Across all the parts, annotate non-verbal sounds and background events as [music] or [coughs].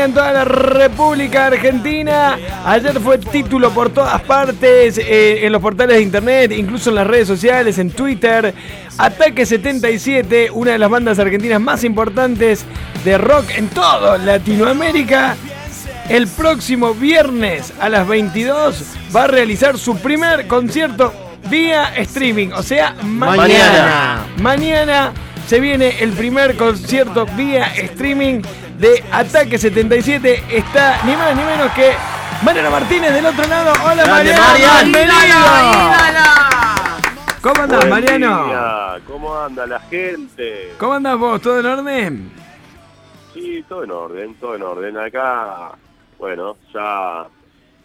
sintonía en toda la República Argentina. Ayer fue título por todas partes, eh, en los portales de internet, incluso en las redes sociales, en Twitter. Ataque 77, una de las bandas argentinas más importantes de rock en toda Latinoamérica. El próximo viernes a las 22 va a realizar su primer concierto vía streaming, o sea, mañana. Mañana se viene el primer concierto vía streaming de Ataque 77. Está ni más ni menos que Mariano Martínez del otro lado. Hola Mariano, bienvenido. ¿Cómo andás, Buen Mariano? día, ¿Cómo anda la gente? ¿Cómo andás vos? ¿Todo en orden? Sí, todo en orden, todo en orden. Acá, bueno, ya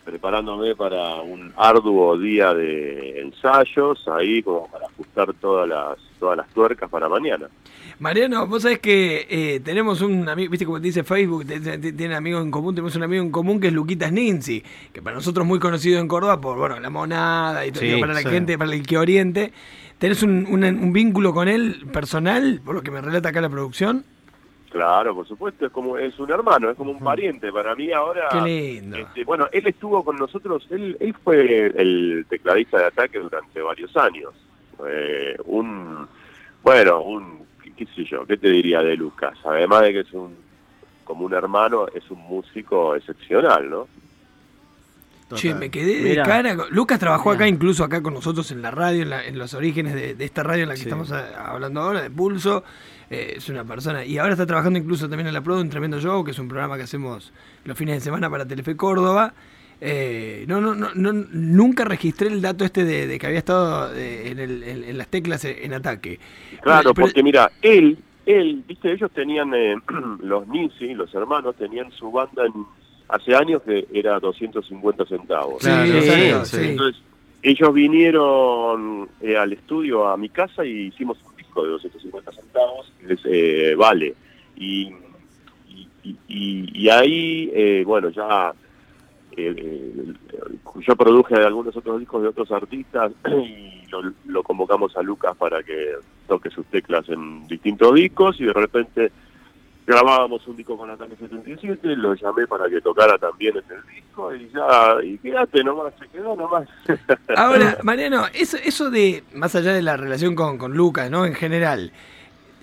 preparándome para un arduo día de ensayos, ahí como para ajustar todas las todas las tuercas para mañana. Mariano, vos sabés que eh, tenemos un amigo, viste como te dice Facebook, tiene amigos en común, tenemos un amigo en común que es Luquitas Ninzi, que para nosotros es muy conocido en Córdoba por, bueno, la monada y todo, Sí, para la sí. gente, para el que oriente. ¿Tenés un, un- un vínculo con él personal, por lo que me relata acá la producción? Claro, por supuesto, es como es un hermano, es como un pariente para mí ahora. Qué lindo. este, bueno, él estuvo con nosotros, él, él fue el tecladista de ataque durante varios años. Eh, un, bueno, un, qué, qué sé yo, ¿qué te diría de Lucas? Además de que es un, como un hermano, es un músico excepcional, ¿no? Che, me quedé de Mirá. cara. Lucas trabajó Mirá. acá, incluso acá con nosotros en la radio, en, la- en los orígenes de, de esta radio en la que Sí. estamos a- hablando ahora, de Pulso. Eh, es una persona. Y ahora está trabajando incluso también en la Pro, un tremendo show, que es un programa que hacemos los fines de semana para Telefe Córdoba. Eh, no, no, no, no, nunca registré el dato este de, de que había estado eh, en, el- en- en las teclas en ataque. Claro, Pero- porque mira, él, él, viste, ellos tenían, eh, [clears throat] los Nisi, los hermanos, tenían su banda en, hace años que era 250 centavos. Sí, Claro, sí, sí. Entonces, ellos vinieron eh, al estudio a mi casa y hicimos un de 250 centavos, es eh, Vale. Y, y, y- y- y ahí, eh, bueno, ya eh, eh, yo produje algunos otros discos de otros artistas [clears throat] y lo, lo convocamos a Lucas para que toque sus teclas en distintos discos y de repente grabábamos un disco con Ataque 77, lo llamé para que tocara también en el disco y ya, y quédate nomás, se quedó nomás. [laughs] Ahora, Mariano, eso, eso de, más allá de la relación con, con Lucas, ¿no? En general,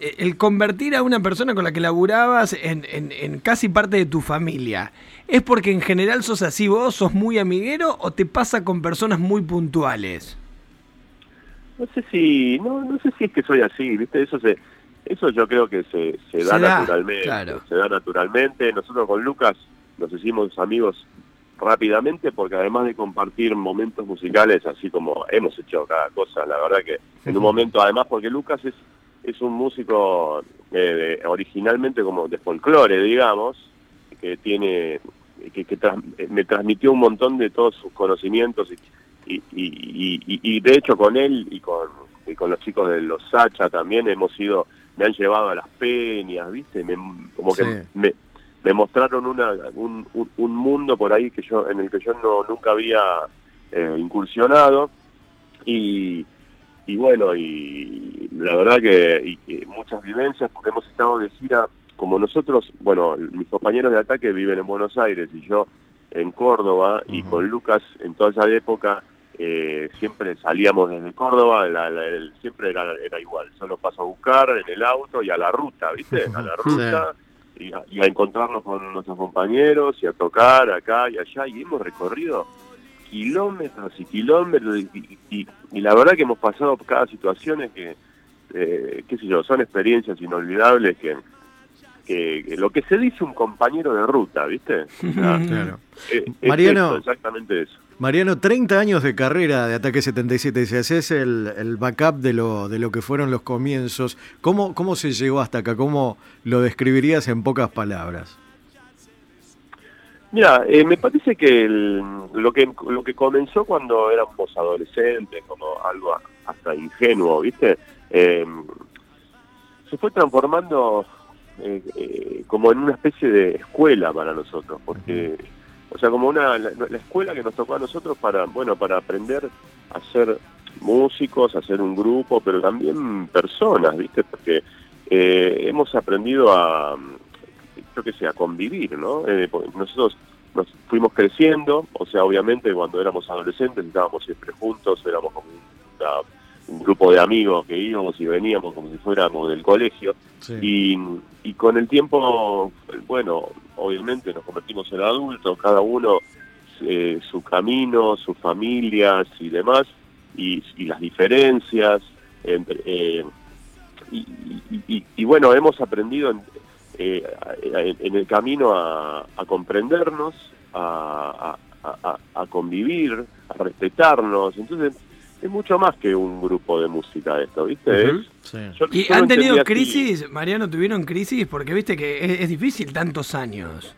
eh, el convertir a una persona con la que laburabas en, en- en casi parte de tu familia, ¿es porque en general sos así vos, sos muy amiguero o te pasa con personas muy puntuales? No sé si, no, no sé si es que soy así, viste, eso se, eso yo creo que se, se da Se da, naturalmente, claro. se da naturalmente. Nosotros con Lucas nos hicimos amigos rápidamente porque además de compartir momentos musicales, así como hemos hecho cada cosa, la verdad que en un momento, además porque Lucas es, es un músico eh, de- originalmente como de folclore, digamos, que tiene, que, que me transmitió un montón de todos sus conocimientos y, y, y, y- y de hecho con él y con, y con los chicos de los Sacha también hemos ido, me han llevado a las peñas, ¿viste? Me- como que Sí. me, me mostraron una, un, un, un mundo por ahí que yo en el que yo no nunca había eh, incursionado y, y bueno y la verdad que y- y muchas vivencias porque hemos estado de gira como nosotros bueno mis compañeros de ataque viven en Buenos Aires y yo en Córdoba y con Lucas en toda esa época eh, siempre salíamos desde Córdoba la- la- el- siempre era, era igual solo paso a buscar en el auto y a la ruta viste a la [laughs] Sí. ruta y a, y a encontrarnos con nuestros compañeros y a tocar acá y allá y hemos recorrido kilómetros y kilómetros y, y- y- y la verdad que hemos pasado por cada situación que eh, qué sé yo son experiencias inolvidables que, que, que lo que se dice un compañero de ruta viste O sea, [laughs] Claro. es Mariano. eso, exactamente eso Mariano, 30 años de carrera de Ataque 77, si haces el, el backup de lo, de lo que fueron los comienzos, ¿cómo, ¿cómo se llegó hasta acá? ¿Cómo lo describirías en pocas palabras? Mira, eh, me parece que el- lo que lo que comenzó cuando éramos adolescentes, como algo hasta ingenuo, ¿viste? Eh, se fue transformando eh, eh, como en una especie de escuela para nosotros, porque, o sea, como una la, la escuela que nos tocó a nosotros para, bueno, para aprender a ser músicos, a ser un grupo, pero también personas, ¿viste? Porque eh, hemos aprendido a yo qué sé, a convivir, ¿no? Eh, nosotros nos fuimos creciendo, o sea, obviamente cuando éramos adolescentes estábamos siempre juntos, éramos como un grupo de amigos que íbamos y veníamos como si fuéramos del colegio, y, y con el tiempo, bueno, obviamente nos convertimos en adultos, cada uno eh, su camino, sus familias y demás, y, las diferencias. Entre, eh, y, bueno, hemos aprendido en, eh, en el camino a, comprendernos, a, convivir, a respetarnos. Entonces, es mucho más que un grupo de música esto, ¿viste? ¿Y han tenido crisis, Mariano, tuvieron crisis? Porque viste que es difícil tantos años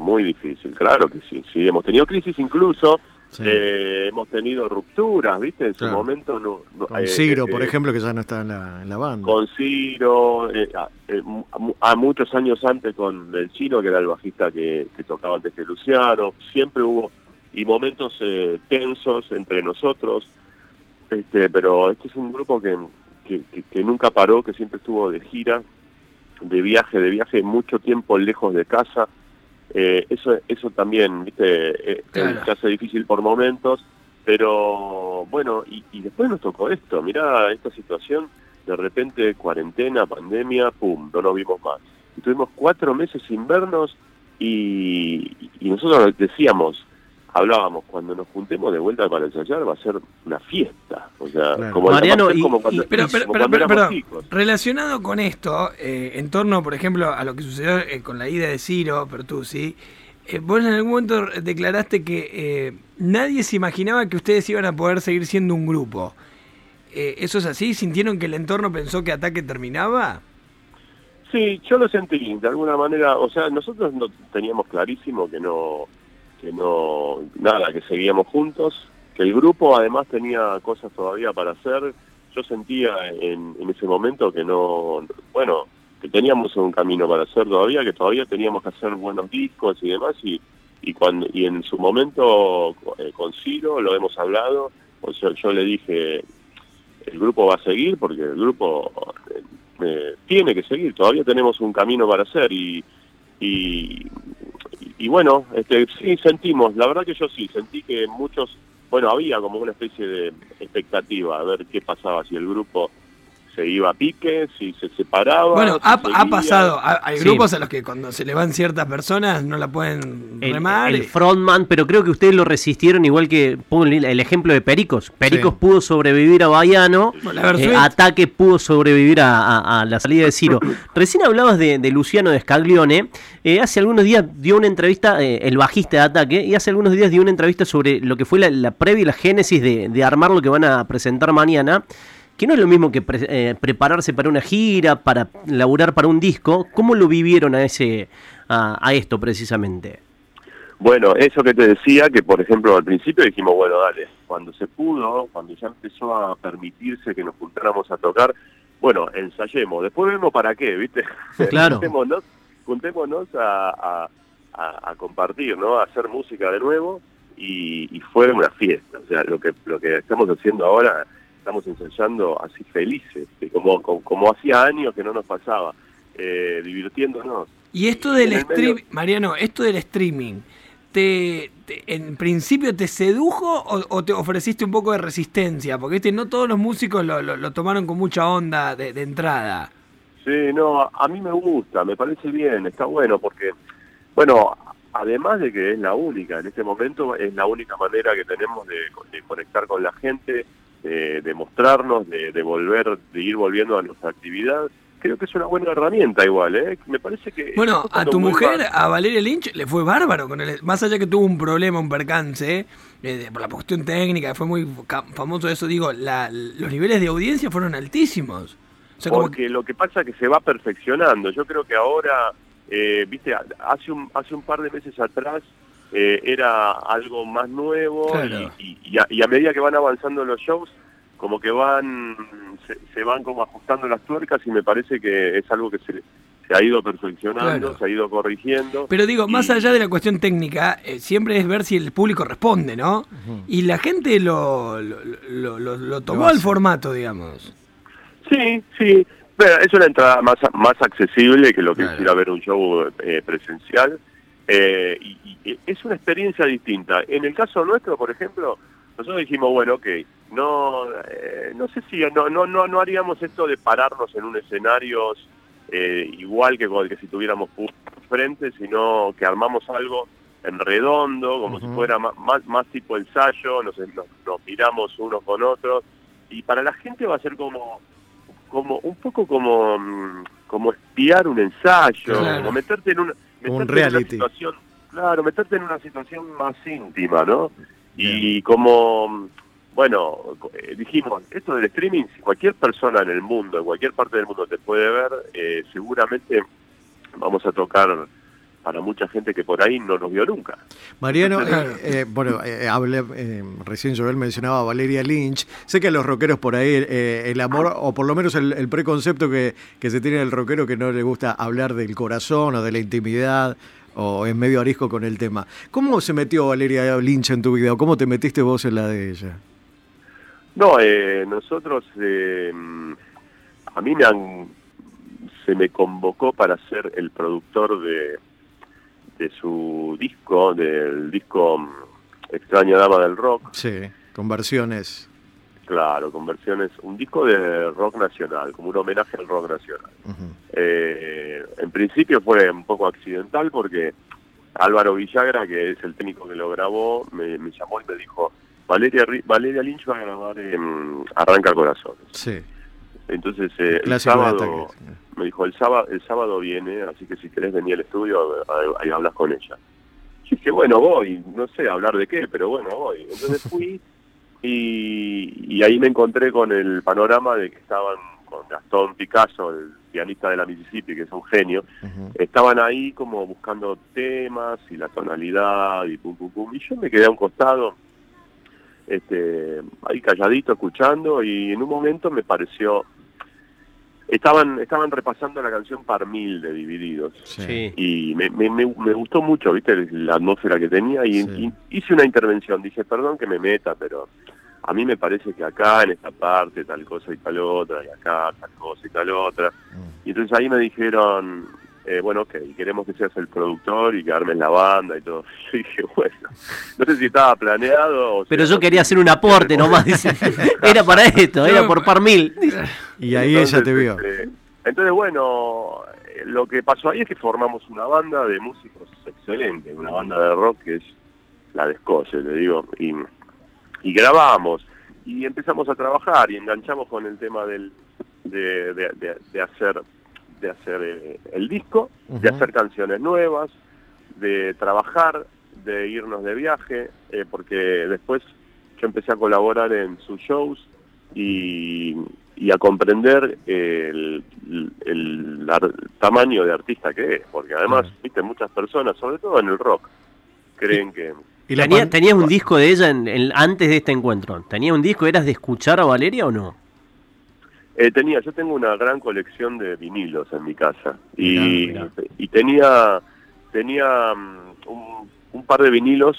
muy difícil, claro que sí, sí, hemos tenido crisis incluso, eh, hemos tenido rupturas, ¿viste? En su momento no... con eh, Ciro, por eh, ejemplo, que ya no está en la, en la banda. Con Ciro, a, muchos años antes con el Chino, que era el bajista que, tocaba antes que Luciano, siempre hubo y momentos tensos entre nosotros, este, pero este es un grupo que, que, que nunca paró, que siempre estuvo de gira, de viaje, de viaje mucho tiempo lejos de casa, eh, eso, eso también, viste, eh, se hace difícil por momentos, pero bueno, y, después nos tocó esto, mirá esta situación, de repente cuarentena, pandemia, pum, no nos vimos más. Y tuvimos cuatro meses sin vernos y, y nosotros decíamos, hablábamos, cuando nos juntemos de vuelta para ensayar va a ser una fiesta. O sea, como Mariano, pero, relacionado con esto, eh, en torno, por ejemplo, a lo que sucedió eh, con la ida de Ciro, Pertusi, eh, vos en algún momento declaraste que eh, nadie se imaginaba que ustedes iban a poder seguir siendo un grupo. ¿Eso es así? ¿Sintieron que el entorno pensó que Ataque terminaba? Sí, yo lo sentí, de alguna manera, o sea, nosotros no teníamos clarísimo que no que no, nada, que seguíamos juntos, que el grupo además tenía cosas todavía para hacer. Yo sentía en, ese momento que no, bueno, que teníamos un camino para hacer todavía, que todavía teníamos que hacer buenos discos y demás, y, y, cuando, y en su momento eh, con Ciro lo hemos hablado, o sea, yo le dije, el grupo va a seguir porque el grupo eh, tiene que seguir, todavía tenemos un camino para hacer y, y, y bueno, este, sí sentimos, la verdad que yo sí, sentí que muchos, bueno, había como una especie de expectativa a ver qué pasaba si el grupo se iba a pique, si se separaba. Bueno, ha, pasado. Hay grupos a los que cuando se le van ciertas personas no la pueden remar. El, frontman, pero creo que ustedes lo resistieron igual que el, ejemplo de Pericos. Pericos pudo sobrevivir a Baiano, eh, Ataque pudo sobrevivir a, la salida de Ciro. [coughs] Recién hablabas de, Luciano de Scaglione. Eh, hace algunos días dio una entrevista, eh, el bajista de Ataque, y hace algunos días dio una entrevista sobre lo que fue la, previa y la génesis de, de armar lo que van a presentar mañana que no es lo mismo que eh, prepararse para una gira, para laburar para un disco. ¿Cómo lo vivieron a, ese, a, esto precisamente? Bueno, eso que te decía, que por ejemplo al principio dijimos, bueno, dale, cuando se pudo, cuando ya empezó a permitirse que nos juntáramos a tocar, bueno, ensayemos, después vemos para qué, ¿viste? [laughs] Claro. juntémonos, juntémonos a, a, compartir, ¿no? A hacer música de nuevo y, y, fue una fiesta. O sea, lo que, lo que estamos haciendo ahora estamos ensayando así felices, como, como, hacía años que no nos pasaba, eh, divirtiéndonos. Y esto del streaming, Mariano, esto del streaming, te, ¿en principio te sedujo o, te ofreciste un poco de resistencia? Porque este, no todos los músicos lo, lo, tomaron con mucha onda de, entrada. Sí, no, a, mí me gusta, me parece bien, está bueno, porque, bueno, además de que es la única, en este momento es la única manera que tenemos de, de conectar con la gente, de, mostrarnos, de, volver, de ir volviendo a nuestra actividad. Creo que es una buena herramienta igual, ¿eh? Me parece que... Bueno, a tu mujer, a Valeria Lynch, le fue bárbaro con el... Más allá que tuvo un problema, un percance, eh, por la cuestión técnica, fue muy famoso eso, digo, los niveles de audiencia fueron altísimos. Porque lo que pasa es que se va perfeccionando. Yo creo que ahora, eh, viste, hace un, hace un par de meses atrás eh, era algo más nuevo y, a, medida que van avanzando los shows, como que van, se, van como ajustando las tuercas y me parece que es algo que se, ha ido perfeccionando, se ha ido corrigiendo. Pero digo, más allá de la cuestión técnica, eh, siempre es ver si el público responde, ¿no? Y la gente lo, lo, lo, tomó al formato, digamos. Sí, sí. es una entrada más, más accesible que lo que es ir a ver un show eh, presencial. Eh, y, es una experiencia distinta. En el caso nuestro, por ejemplo, nosotros dijimos, bueno, ok, no, eh, no sé si no, no, no, no haríamos esto de pararnos en un escenario igual que, que si tuviéramos frente, sino que armamos algo en redondo, como si fuera más, más, tipo ensayo, nos, nos, miramos unos con otros, y para la gente va a ser como como un poco como mm, como espiar un ensayo, como meterte en, un reality. situación, claro, meterte en una situación más íntima, ¿no? Y como bueno, eh, dijimos, esto del streaming, si cualquier persona en el mundo, en cualquier parte del mundo te puede ver, eh, seguramente vamos a tocar para mucha gente que por ahí no nos vio nunca. Mariano, eh, eh, bueno, eh, hablé, recién Joel mencionaba a Valeria Lynch. Sé que a los rockeros por ahí el amor, o por lo menos el, preconcepto que, que, se tiene del rockero que no le gusta hablar del corazón o de la intimidad o es medio arisco con el tema. ¿Cómo se metió Valeria Lynch en tu vida o cómo te metiste vos en la de ella? No, nosotros, a mí me han, se me convocó para ser el productor de de su disco, del disco mm, Extraña Dama del Rock. Sí, con versiones. Claro, con versiones, un disco de rock nacional, como un homenaje al rock nacional. Eh, en principio fue un poco accidental porque Álvaro Villagra, que es el técnico que lo grabó, me, llamó y me dijo, Valeria, Valeria Lynch va a grabar en Arranca Corazones. Sí. Entonces eh, el sábado me dijo el sábado el sábado viene, así que si querés venir al estudio ahí hablas con ella. Yo dije bueno voy, no sé hablar de qué, pero bueno voy. Entonces fui [laughs] y, ahí me encontré con el panorama de que estaban con Gastón Picasso, el pianista de la Mississippi, que es un genio, estaban ahí como buscando temas y la tonalidad y pum pum pum. Y yo me quedé a un costado este, ahí calladito escuchando y en un momento me pareció estaban estaban repasando la canción Par Mil de Divididos. Y me, me, me, gustó mucho viste la atmósfera que tenía y, hice una intervención. Dije perdón que me meta pero a mí me parece que acá en esta parte tal cosa y tal otra y acá tal cosa y tal otra. Mm. y entonces ahí me dijeron eh, bueno, ok, queremos que seas el productor y que armes la banda y todo. [laughs] Yo dije, bueno, no sé si estaba planeado o Pero yo quería hacer un aporte nomás, dice. [laughs] Era para esto, era por par mil. [laughs] Y ahí ella te vio. Este, entonces, bueno, eh, lo que pasó ahí es que formamos una banda de músicos excelente, una banda de rock que es la de Escocia, te digo, y, y grabamos y empezamos a trabajar y enganchamos con el tema del, de, de, de hacer de hacer eh, el disco, de hacer canciones nuevas, de trabajar, de irnos de viaje, eh, porque después yo empecé a colaborar en sus shows y, a comprender el, tamaño de artista que es, porque además, viste, muchas personas, sobre todo en el rock, creen que... ¿Y ¿Tenías un disco de ella en, antes de este encuentro? ¿Tenía un disco? ¿Eras de escuchar a Valeria o no? Eh, tenía, yo tengo una gran colección de vinilos en mi casa. Y, y tenía tenía mm, un, par de vinilos,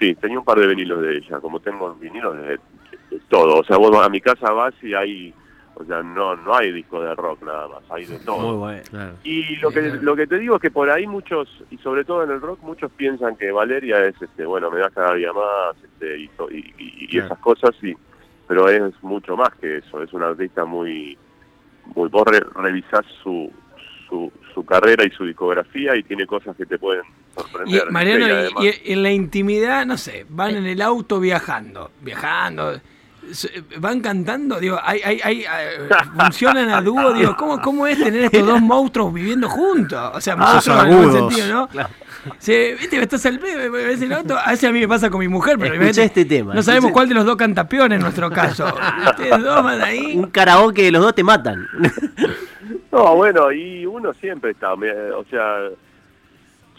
sí, tenía un par de vinilos de ella, como tengo vinilos de, todo, o sea, vos a mi casa vas y hay, o sea, no no hay disco de rock nada más, hay de todo. Y lo que lo que te digo es que por ahí muchos y sobre todo en el rock muchos piensan que Valeria es este, bueno, me da cada día más, este y, y, y esas cosas y pero es mucho más que eso, es un artista muy, muy vos revisás su, su, su, carrera y su discografía y tiene cosas que te pueden sorprender. Y, Mariano, y, en la intimidad, no sé, van en el auto viajando, viajando, van cantando, digo, hay, hay, hay, eh, funcionan a dúo, digo, ¿cómo, ¿cómo es tener estos dos monstruos viviendo juntos? O sea, monstruos en algún sentido, ¿no? Sí, viste, estás al ves el auto. A veces a mí me pasa con mi mujer, pero este tema. No sabemos cuál de los dos canta peor en nuestro caso. Ustedes dos van ahí. Un karaoke, los dos te matan. [laughs] No, bueno, y uno siempre está, o sea,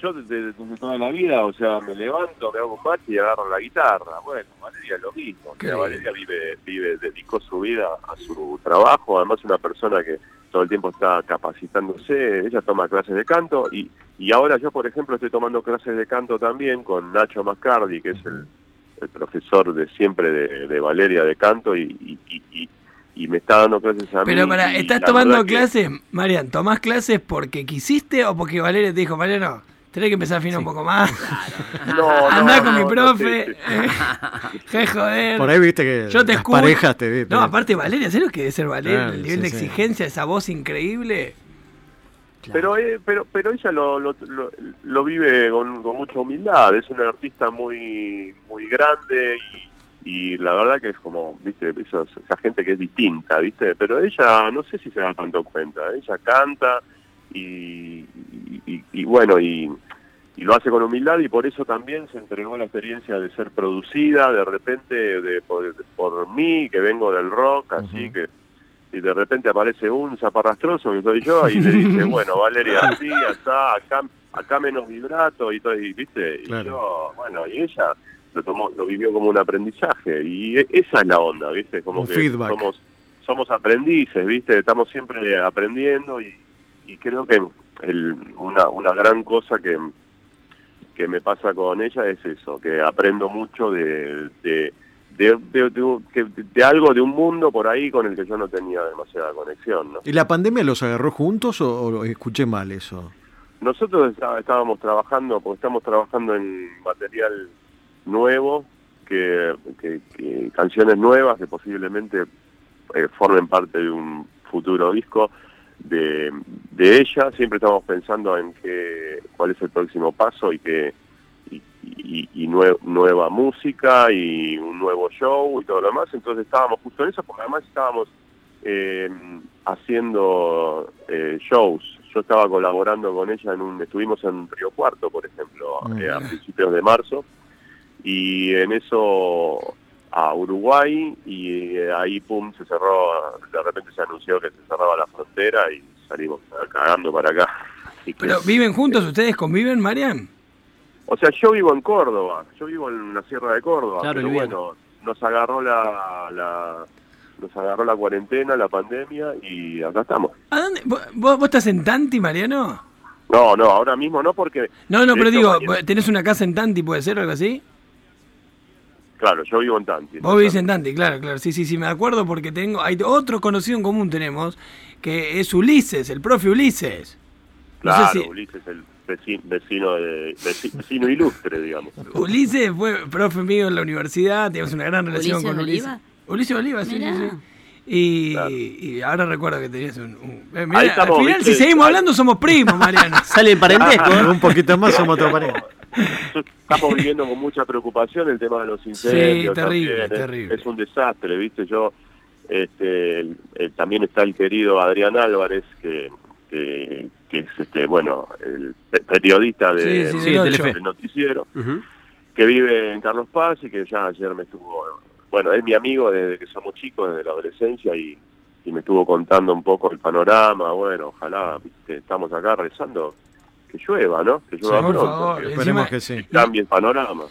yo desde, toda la vida, o sea, me levanto, me hago un mate y agarro la guitarra. Bueno, Valeria es lo mismo. Valeria vive, vive, dedicó su vida a su trabajo, además es una persona que todo el tiempo está capacitándose, ella toma clases de canto y, y ahora yo, por ejemplo, estoy tomando clases de canto también con Nacho Mascardi, que es el, profesor de siempre de, Valeria de canto y, y, y me está dando clases a mí. Pero para, ¿estás tomando clases, Marian? ¿Tomás clases porque quisiste o porque Valeria te dijo, Mariano, tenés que empezar a afinar un poco más? [laughs] [laughs] No, [laughs] Andá con mi profe. Qué joder. Por ahí viste que Yo te las escucho. parejas te No, aparte Valeria, ¿sabes lo que debe ser Valeria? Claro, el nivel sí, de sí. exigencia, esa voz increíble. Pero, eh, pero, pero ella lo, lo, lo, lo vive con, con mucha humildad. Es una artista muy, muy grande y, y la verdad que es como, viste, esa, esa gente que es distinta, viste. Pero ella, no sé si se da tanto cuenta. Ella canta y, y, y- bueno, y, y lo hace con humildad y por eso también se entregó la experiencia de ser producida de repente de, por, por mí, que vengo del rock, así que y de repente aparece un zaparrastroso que soy yo y le [laughs] dice, bueno, Valeria, así, acá, acá, acá menos vibrato y todo, y, ¿viste? Y Claro. yo, bueno, y ella lo tomó, lo vivió como un aprendizaje y e- esa es la onda, ¿viste? Como Un que feedback. somos somos aprendices, ¿viste? Estamos siempre aprendiendo y, y creo que el, una, una gran cosa que, que me pasa con ella es eso, que aprendo mucho de, de, de, de- de- que- de algo, de un mundo por ahí con el que yo no tenía demasiada conexión, ¿no? ¿Y la pandemia los agarró juntos o, o escuché mal eso? Nosotros está- estábamos trabajando, porque estamos trabajando en material nuevo, que, que- que canciones nuevas que posiblemente eh, formen parte de un futuro disco de, de ella. Siempre estamos pensando en qué, cuál es el próximo paso y que y, y- y nue- nueva música y un nuevo show y todo lo demás. Entonces estábamos justo en eso, porque además estábamos eh, haciendo eh, shows. Yo estaba colaborando con ella en un, estuvimos en Río Cuarto, por ejemplo, eh, a principios de marzo, y en eso a Uruguay, y eh, ahí pum, se cerró, de repente se anunció que se cerraba la frontera y salimos cagando para acá. Así que- Pero ¿viven juntos? ¿Ustedes conviven, Marian? o sea, yo vivo en Córdoba, yo vivo en la Sierra de Córdoba, Claro, pero bueno, nos agarró la, la nos agarró la cuarentena, la pandemia y acá estamos. ¿A dónde? ¿Vos, vos estás en Tanti, Mariano? No, no, ahora mismo no porque No, no, pero digo, mañana- ¿tenés una casa en Tanti, puede ser algo así? Claro, yo vivo en Tanti. Vos vivís en Tanti, claro, claro. Sí, sí, sí, me acuerdo porque tengo. Hay otro conocido en común tenemos, que es Ulises, el profe Ulises. No Claro, sé si- Ulises el vecino, vecino, de, veci- vecino ilustre, digamos. [laughs] Ulises fue profe mío en la universidad, teníamos una gran relación ¿Ulises con Ulises. Oliva? Ulises Oliva, sí, sí, sí. Y, Claro. y ahora recuerdo que tenías un... un- eh, mirá, estamos, al final, ¿viste? si seguimos hablando, somos primos, Mariano. Sale en parentesco. ¿eh? [laughs] Un poquito más somos otra pareja. Estamos viviendo con mucha preocupación el tema de los incendios. Sí, terrible, también, es- terrible. Es, un desastre, ¿viste? Yo, este, el- el- también está el querido Adrián Álvarez, que, que, que es, este, bueno, el pe- periodista de, Sí, sí, del noticiero, que vive en Carlos Paz y que ya ayer me estuvo, bueno, es mi amigo desde que somos chicos, desde la adolescencia y, y me estuvo contando un poco el panorama, bueno, ojalá, ¿viste? estamos acá rezando que llueva, ¿no? Que llueva Sí, por pronto, favor. que- Encima- Esperemos que sí. cambie el panorama.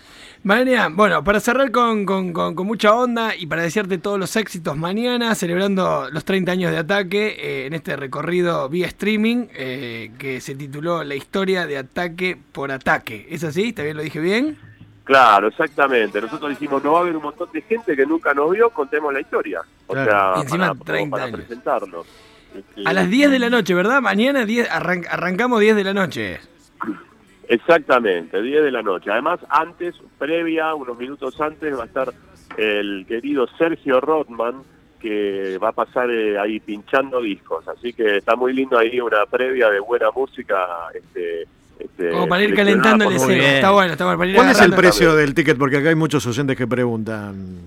Marian, bueno, para cerrar con, con- con- con mucha onda y para desearte todos los éxitos mañana, celebrando los 30 años de ataque eh, en este recorrido vía streaming eh, que se tituló La historia de ataque por ataque. ¿Es así? ¿Está bien? ¿Lo dije bien? Claro, exactamente. Nosotros dijimos, no va a haber un montón de gente que nunca nos vio, contemos la historia. O Claro. sea, Y encima para, como 30 para años. presentarnos. Este, A las 10 de la noche, ¿verdad? Mañana 10, arran- arrancamos 10 de la noche. Exactamente, 10 de la noche. Además, antes, previa, unos minutos antes, va a estar el querido Sergio Rothman, que va a pasar eh, ahí pinchando discos. Así que está muy lindo ahí una previa de buena música. Este, este, Como para ir calentando el. Está bueno, está bueno. Para ir ¿Cuál es el precio del ticket? Porque acá hay muchos oyentes que preguntan.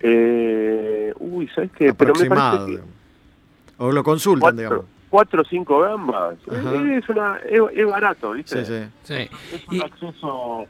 Eh, uy, ¿sabes qué? Pero me aproximado. parece que... O lo consultan, digamos. cuatro, cuatro o cinco gambas. Ajá. Es, una, es, es barato, ¿viste? Sí, sí. Sí. Es un Y- acceso.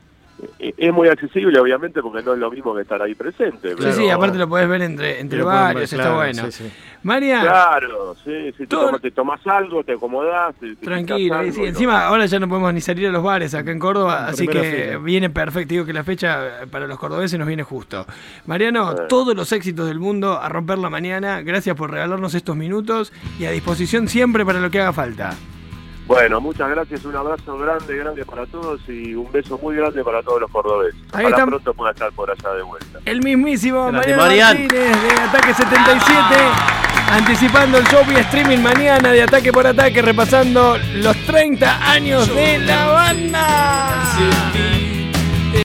Eh, Es muy accesible, obviamente, porque no es lo mismo que estar ahí presente. Sí, pero- sí, aparte lo podés ver entre, entre ver, varios, está claro, bueno. sí, sí. María, Claro, sí, sí, te, Todo- tomas, te tomás algo, te acomodás. te- tranquilo. algo, sí, encima ahora ya no podemos ni salir a los bares acá en Córdoba, así que fila. viene perfecto. Digo que la fecha eh, para los cordobeses nos viene justo. Mariano, Eh. todos los éxitos del mundo a romper la mañana. Gracias por regalarnos estos minutos y a disposición siempre para lo que haga falta. Bueno, muchas gracias, un abrazo grande, grande para todos y un beso muy grande para todos los cordobeses. Ahí Ojalá pronto pueda estar por allá de vuelta. El mismísimo Mariano Martínez de Ataque 77, anticipando el show vía streaming mañana de Ataque por Ataque, repasando los 30 años de la banda.